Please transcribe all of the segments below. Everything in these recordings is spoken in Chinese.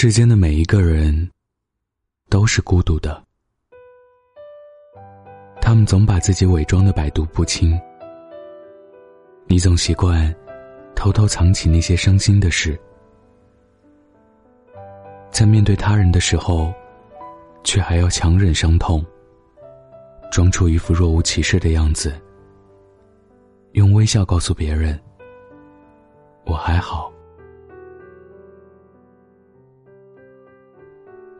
世间的每一个人都是孤独的，他们总把自己伪装的百毒不侵。你总习惯偷偷藏起那些伤心的事，在面对他人的时候，却还要强忍伤痛，装出一副若无其事的样子，用微笑告诉别人：“我还好。”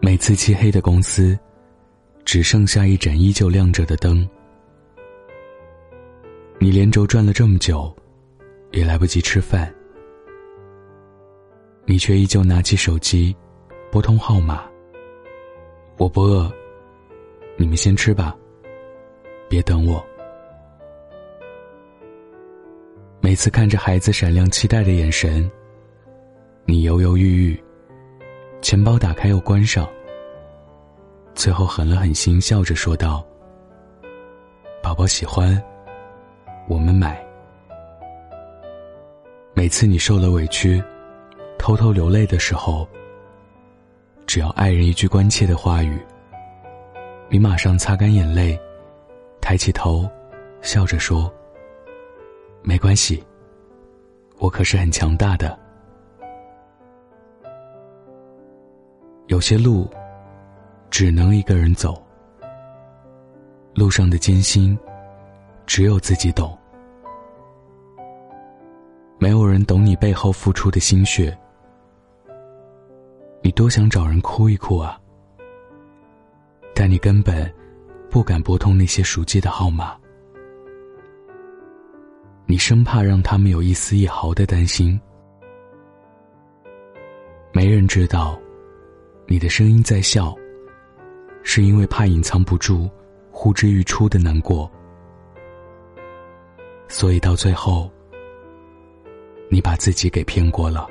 每次漆黑的公司，只剩下一盏依旧亮着的灯。你连轴转了这么久，也来不及吃饭，你却依旧拿起手机，拨通号码。我不饿，你们先吃吧，别等我。每次看着孩子闪亮期待的眼神，你犹犹豫豫，钱包打开又关上。最后狠了狠心，笑着说道：“宝宝喜欢，我们买。”每次你受了委屈，偷偷流泪的时候，只要爱人一句关切的话语，你马上擦干眼泪，抬起头，笑着说：“没关系，我可是很强大的。”有些路。只能一个人走，路上的艰辛，只有自己懂。没有人懂你背后付出的心血，你多想找人哭一哭啊！但你根本不敢拨通那些熟记的号码，你生怕让他们有一丝一毫的担心。没人知道，你的声音在笑。是因为怕隐藏不住呼之欲出的难过，所以到最后，你把自己给骗过了。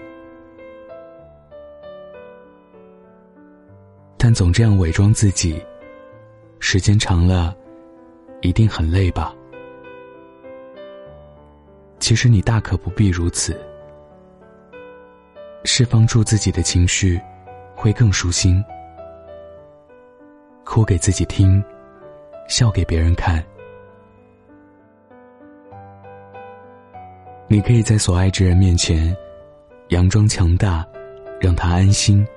但总这样伪装自己，时间长了，一定很累吧？其实你大可不必如此，释放住自己的情绪，会更舒心。哭给自己听，笑给别人看。你可以在所爱之人面前，佯装强大，让他安心。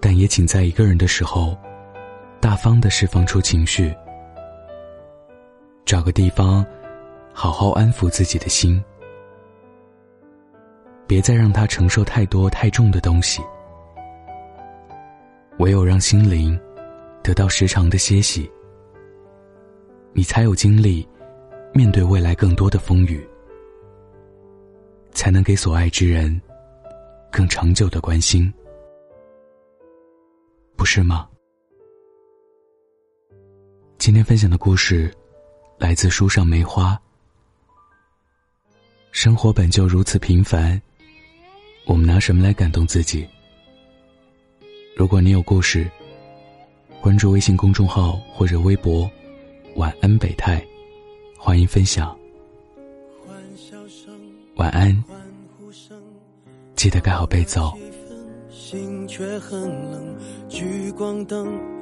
但也请在一个人的时候，大方的释放出情绪，找个地方，好好安抚自己的心，别再让他承受太多太重的东西。唯有让心灵得到时常的歇息，你才有精力面对未来更多的风雨，才能给所爱之人更长久的关心，不是吗？今天分享的故事来自书上梅花。生活本就如此平凡，我们拿什么来感动自己？如果你有故事，关注微信公众号或者微博“晚安北泰”，欢迎分享。晚安，记得盖好被子。心却很冷，聚光灯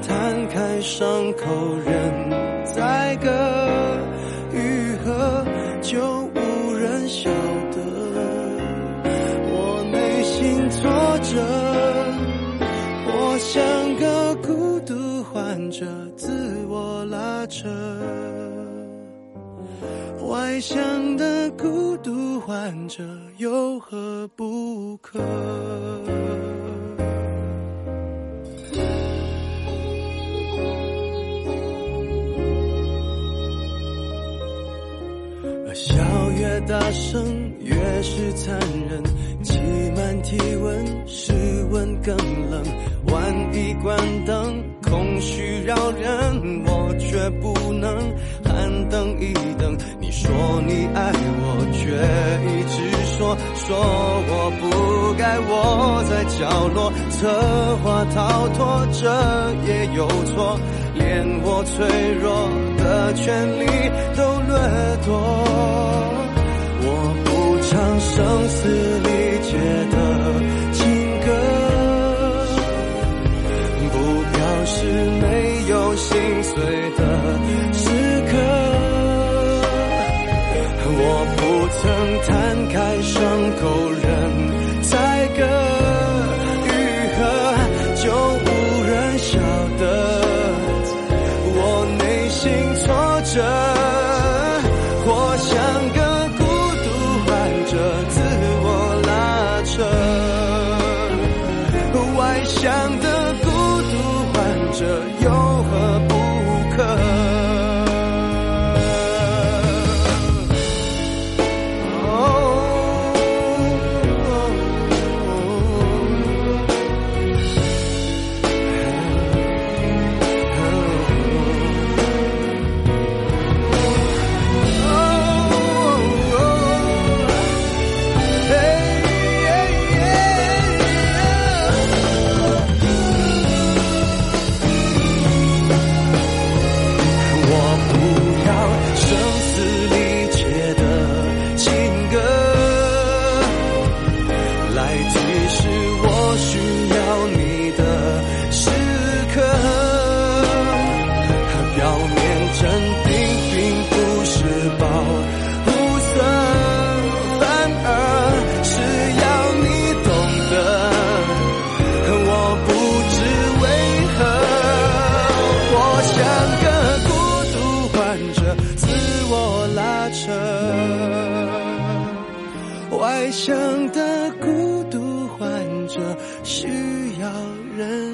摊开伤口任宰割，愈合就无人晓得。我内心挫折，我像个孤独患者，自我拉扯。外向的孤独患者有何不可？大声，越是残忍。挤满体温，室温更冷。万一关灯，空虚扰人，我却不能喊等一等。你说你爱我，却一直说说我不该窝在角落，策划逃脱，这也有错。连我脆弱的权利都掠夺，声嘶力竭的情歌，不表示没有心碎的这有想的孤独患者需要人。